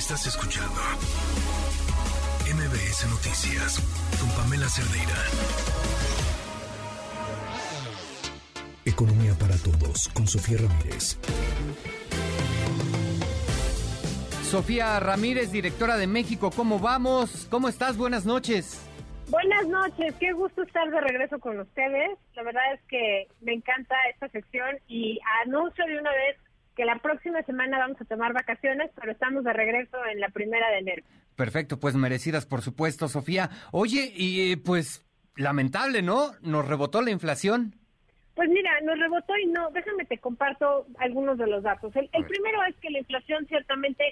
Estás escuchando MBS Noticias con Pamela Cerdeira. Economía para todos con Sofía Ramírez. Sofía Ramírez, directora de México, ¿cómo vamos? ¿Cómo estás? Buenas noches. Buenas noches, qué gusto estar de regreso con ustedes. La verdad es que me encanta esta sección y anuncio de una vez que la próxima semana vamos a tomar vacaciones, pero estamos de regreso en la primera de enero. Perfecto, pues merecidas, por supuesto, Sofía. Oye, y pues lamentable, ¿no? Nos rebotó la inflación. Pues mira, nos rebotó y no, déjame te comparto algunos de los datos. El, primero es que la inflación ciertamente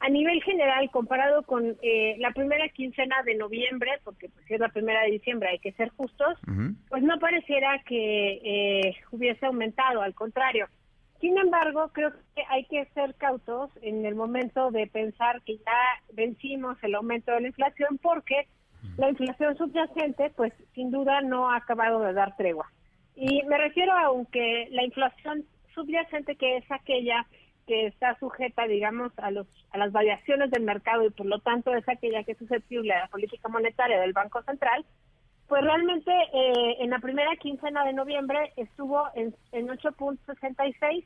a nivel general, comparado con eh, la primera quincena de noviembre, porque pues, si es la primera de diciembre hay que ser justos, pues no pareciera que eh, hubiese aumentado, al contrario. Sin embargo, creo que hay que ser cautos en el momento de pensar que ya vencimos el aumento de la inflación porque la inflación subyacente, pues sin duda no ha acabado de dar tregua. Y me refiero a aunque la inflación subyacente, que es aquella que está sujeta, digamos, a, los, a las variaciones del mercado y por lo tanto es aquella que es susceptible a la política monetaria del Banco Central, pues realmente eh, en la primera quincena de noviembre estuvo en, en 8.66,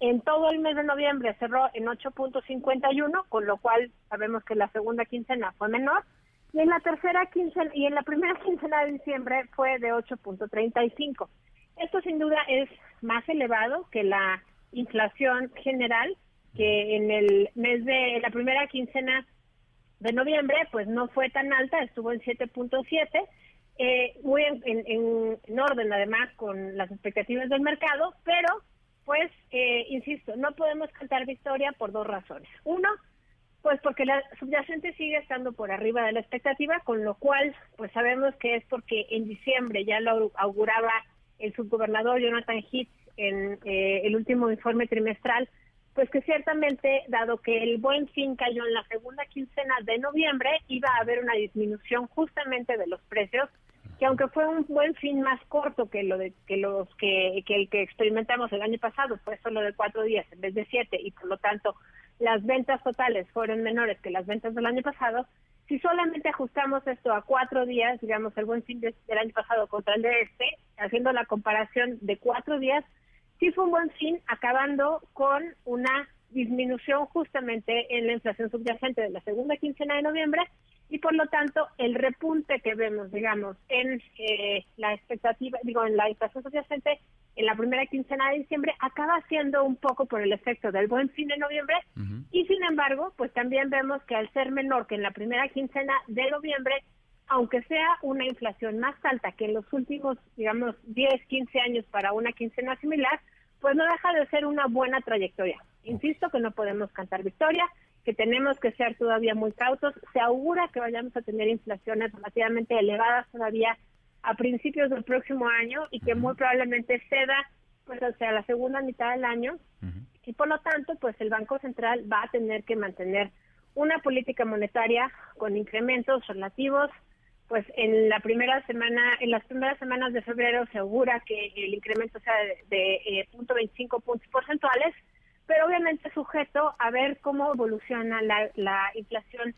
en todo el mes de noviembre cerró en 8.51, con lo cual sabemos que la segunda quincena fue menor, y en la tercera quincena y en la primera quincena de diciembre fue de 8.35. Esto sin duda es más elevado que la inflación general, que en el mes de la primera quincena de noviembre, pues no fue tan alta, estuvo en 7.7, eh, muy en, en, orden además con las expectativas del mercado, pero pues, eh, insisto, no podemos cantar victoria por dos razones. Uno, pues porque la subyacente sigue estando por arriba de la expectativa, con lo cual, pues sabemos que es porque en diciembre ya lo auguraba el subgobernador Jonathan Heath en eh, el último informe trimestral, pues que ciertamente, dado que el buen fin cayó en la segunda quincena de noviembre, iba a haber una disminución justamente de los precios, que aunque fue un buen fin más corto que lo de que los que, que el que experimentamos el año pasado, fue solo de cuatro días en vez de siete y por lo tanto las ventas totales fueron menores que las ventas del año pasado, si solamente ajustamos esto a cuatro días, digamos el buen fin del año pasado contra el de este, haciendo la comparación de cuatro días, sí fue un buen fin, acabando con una disminución justamente en la inflación subyacente de la segunda quincena de noviembre y por lo tanto el repunte que vemos, digamos, en eh, la expectativa, digo, en la inflación subyacente en la primera quincena de diciembre acaba siendo un poco por el efecto del buen fin de noviembre. Y sin embargo, pues también vemos que al ser menor que en la primera quincena de noviembre, aunque sea una inflación más alta que en los últimos, digamos, 10, 15 años para una quincena similar, pues no deja de ser una buena trayectoria. Insisto que no podemos cantar victoria, que tenemos que ser todavía muy cautos. Se augura que vayamos a tener inflaciones relativamente elevadas todavía a principios del próximo año y que muy probablemente ceda pues hacia la segunda mitad del año. Y por lo tanto pues el Banco Central va a tener que mantener una política monetaria con incrementos relativos. Pues en la primera semana en las primeras semanas de febrero se augura que el incremento sea de, de 0.25 eh, puntos porcentuales pero obviamente sujeto a ver cómo evoluciona la, inflación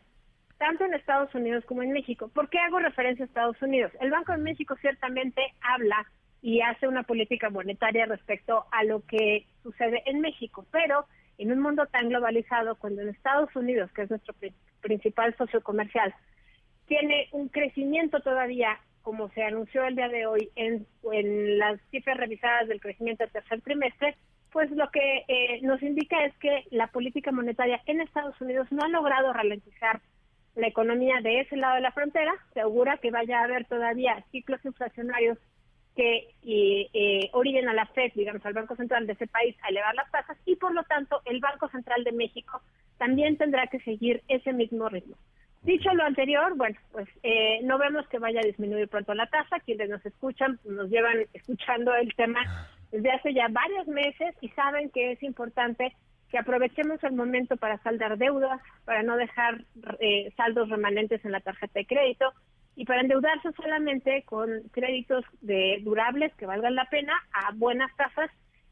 tanto en Estados Unidos como en México. ¿Por qué hago referencia a Estados Unidos? El Banco de México ciertamente habla y hace una política monetaria respecto a lo que sucede en México, pero en un mundo tan globalizado, cuando en Estados Unidos, que es nuestro principal socio comercial, tiene un crecimiento todavía, como se anunció el día de hoy, en las cifras revisadas del crecimiento del tercer trimestre, pues lo que eh, nos indica es que la política monetaria en Estados Unidos no ha logrado ralentizar la economía de ese lado de la frontera. Se augura que vaya a haber todavía ciclos inflacionarios que eh, orillen a la FED, digamos, al Banco Central de ese país a elevar las tasas y por lo tanto el Banco Central de México también tendrá que seguir ese mismo ritmo. Dicho lo anterior, bueno, pues eh, no vemos que vaya a disminuir pronto la tasa. Quienes nos escuchan nos llevan escuchando el tema desde hace ya varios meses y saben que es importante que aprovechemos el momento para saldar deudas, para no dejar eh, saldos remanentes en la tarjeta de crédito y para endeudarse solamente con créditos de durables que valgan la pena a buenas tasas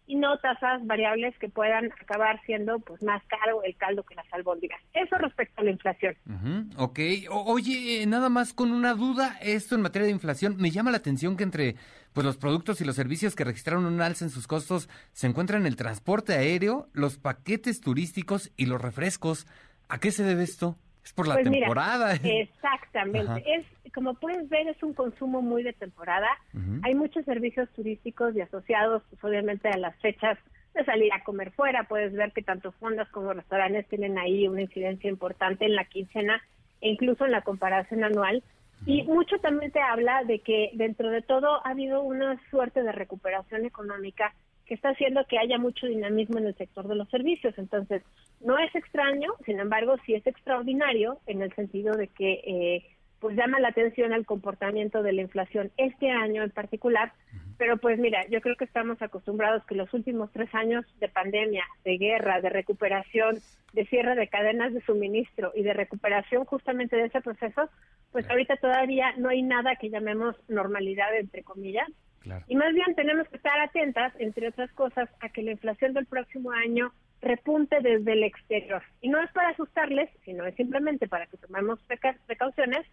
y no tasas variables que puedan acabar siendo pues más caro el caldo que las albóndigas. Eso respecto a la inflación. ok. oye, eh, nada más con una duda, esto en materia de inflación, me llama la atención que entre pues los productos y los servicios que registraron un alza en sus costos se encuentran el transporte aéreo, los paquetes turísticos y los refrescos. ¿A qué se debe esto? Es por la pues temporada. exactamente. Es como puedes ver es un consumo muy de temporada. Hay muchos servicios turísticos y asociados, pues, obviamente a las fechas de salir a comer fuera. Puedes ver que tanto fondas como restaurantes tienen ahí una incidencia importante en la quincena e incluso en la comparación anual. Y mucho también te habla de que dentro de todo ha habido una suerte de recuperación económica que está haciendo que haya mucho dinamismo en el sector de los servicios. Entonces, no es extraño, sin embargo, sí es extraordinario en el sentido de que eh, pues llama la atención el comportamiento de la inflación este año en particular, pero pues mira, yo creo que estamos acostumbrados que los últimos tres años de pandemia, de guerra, de recuperación, de cierre de cadenas de suministro y de recuperación justamente de ese proceso, pues ahorita todavía no hay nada que llamemos normalidad, entre comillas, y más bien tenemos que estar atentas, entre otras cosas, a que la inflación del próximo año repunte desde el exterior. Y no es para asustarles, sino es simplemente para que tomemos precauciones,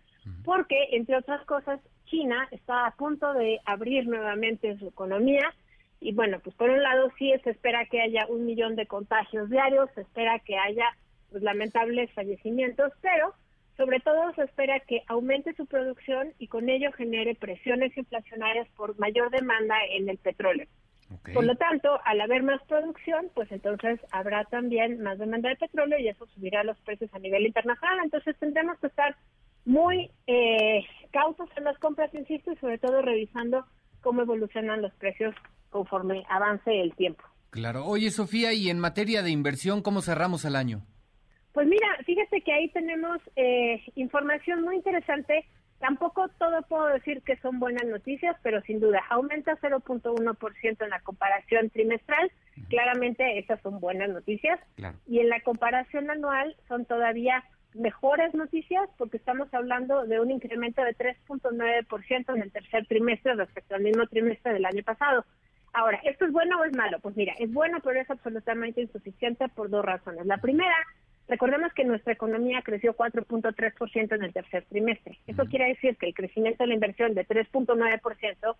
porque, entre otras cosas, China está a punto de abrir nuevamente su economía. Y bueno, pues por un lado sí se espera que haya un millón de contagios diarios, se espera que haya pues, lamentables fallecimientos, pero sobre todo se espera que aumente su producción y con ello genere presiones inflacionarias por mayor demanda en el petróleo. Por lo tanto, al haber más producción, pues entonces habrá también más demanda de petróleo y eso subirá los precios a nivel internacional. Entonces tendremos que estar muy eh, cautos en las compras, insisto, y sobre todo revisando cómo evolucionan los precios conforme avance el tiempo. Claro. Oye, Sofía, y en materia de inversión, ¿cómo cerramos el año? Pues mira, fíjate que ahí tenemos eh, información muy interesante. Tampoco todo puedo decir que son buenas noticias, pero sin duda aumenta 0.1% en la comparación trimestral. Claramente esas son buenas noticias. Y en la comparación anual son todavía mejores noticias porque estamos hablando de un incremento de 3.9% en el tercer trimestre respecto al mismo trimestre del año pasado. Ahora, ¿esto es bueno o es malo? Pues mira, es bueno, pero es absolutamente insuficiente por dos razones. La primera Recordemos que nuestra economía creció 4.3% en el tercer trimestre. Eso quiere decir que el crecimiento de la inversión de 3.9%,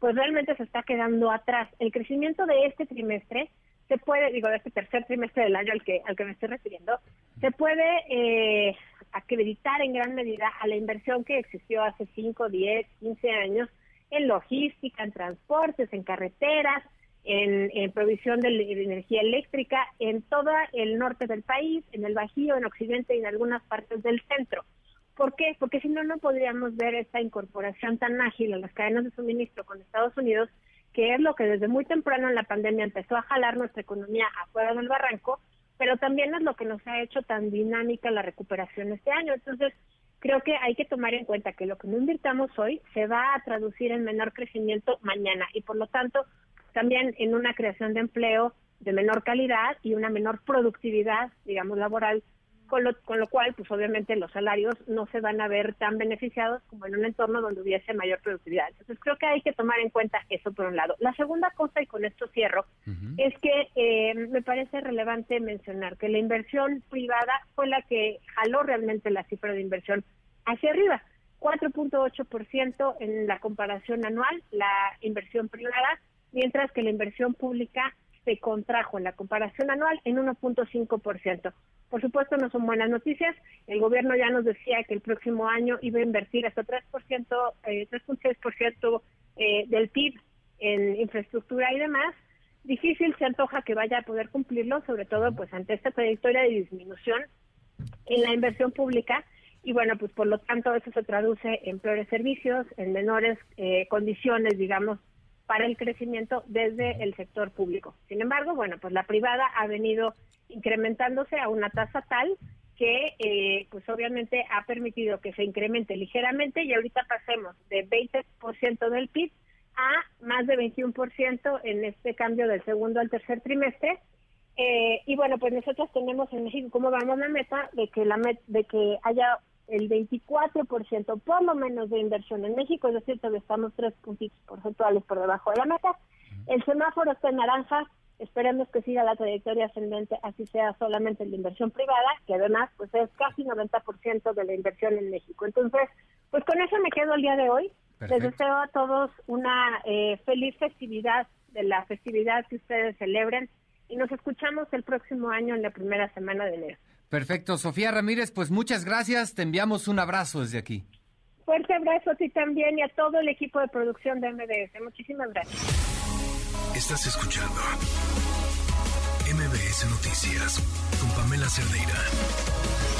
pues realmente se está quedando atrás. El crecimiento de este trimestre se puede, digo, de este tercer trimestre del año al que, al que me estoy refiriendo, se puede eh, acreditar en gran medida a la inversión que existió hace 5, 10, 15 años en logística, en transportes, en carreteras, en, provisión de, energía eléctrica en todo el norte del país, en el Bajío, en Occidente y en algunas partes del centro. ¿Por qué? Porque si no, no podríamos ver esta incorporación tan ágil a las cadenas de suministro con Estados Unidos, que es lo que desde muy temprano en la pandemia empezó a jalar nuestra economía afuera del barranco, pero también es lo que nos ha hecho tan dinámica la recuperación este año. Entonces, creo que hay que tomar en cuenta que lo que no invirtamos hoy se va a traducir en menor crecimiento mañana y por lo tanto también en una creación de empleo de menor calidad y una menor productividad, digamos, laboral, con lo, con lo cual, pues obviamente los salarios no se van a ver tan beneficiados como en un entorno donde hubiese mayor productividad. Entonces creo que hay que tomar en cuenta eso por un lado. La segunda cosa, y con esto cierro, es que eh, me parece relevante mencionar que la inversión privada fue la que jaló realmente la cifra de inversión hacia arriba. 4.8% en la comparación anual, la inversión privada, mientras que la inversión pública se contrajo en la comparación anual en 1.5%. Por supuesto, no son buenas noticias. El gobierno ya nos decía que el próximo año iba a invertir hasta 3%, eh, 3.6% eh, del PIB en infraestructura y demás. Difícil se antoja que vaya a poder cumplirlo, sobre todo pues ante esta trayectoria de disminución en la inversión pública. Y bueno, pues por lo tanto eso se traduce en peores servicios, en menores eh, condiciones, digamos, para el crecimiento desde el sector público. Sin embargo, bueno, pues la privada ha venido incrementándose a una tasa tal que eh, pues obviamente ha permitido que se incremente ligeramente y ahorita pasemos de 20% del PIB a más de 21% en este cambio del segundo al tercer trimestre. Eh, y bueno, pues nosotros tenemos en México como vamos la meta de que la de que haya el 24% por lo menos de inversión en México, es decir, todavía estamos tres puntitos porcentuales por debajo de la meta. El semáforo está en naranja, esperemos que siga la trayectoria ascendente, así sea solamente en la inversión privada, que además pues es casi 90% de la inversión en México. Entonces, pues con eso me quedo el día de hoy. Les deseo a todos una eh, feliz festividad de la festividad que ustedes celebren y nos escuchamos el próximo año en la primera semana de enero. Perfecto, Sofía Ramírez, pues muchas gracias, te enviamos un abrazo desde aquí. Fuerte abrazo a ti también y a todo el equipo de producción de MBS. Muchísimas gracias. Estás escuchando MBS Noticias con Pamela Cerdeira.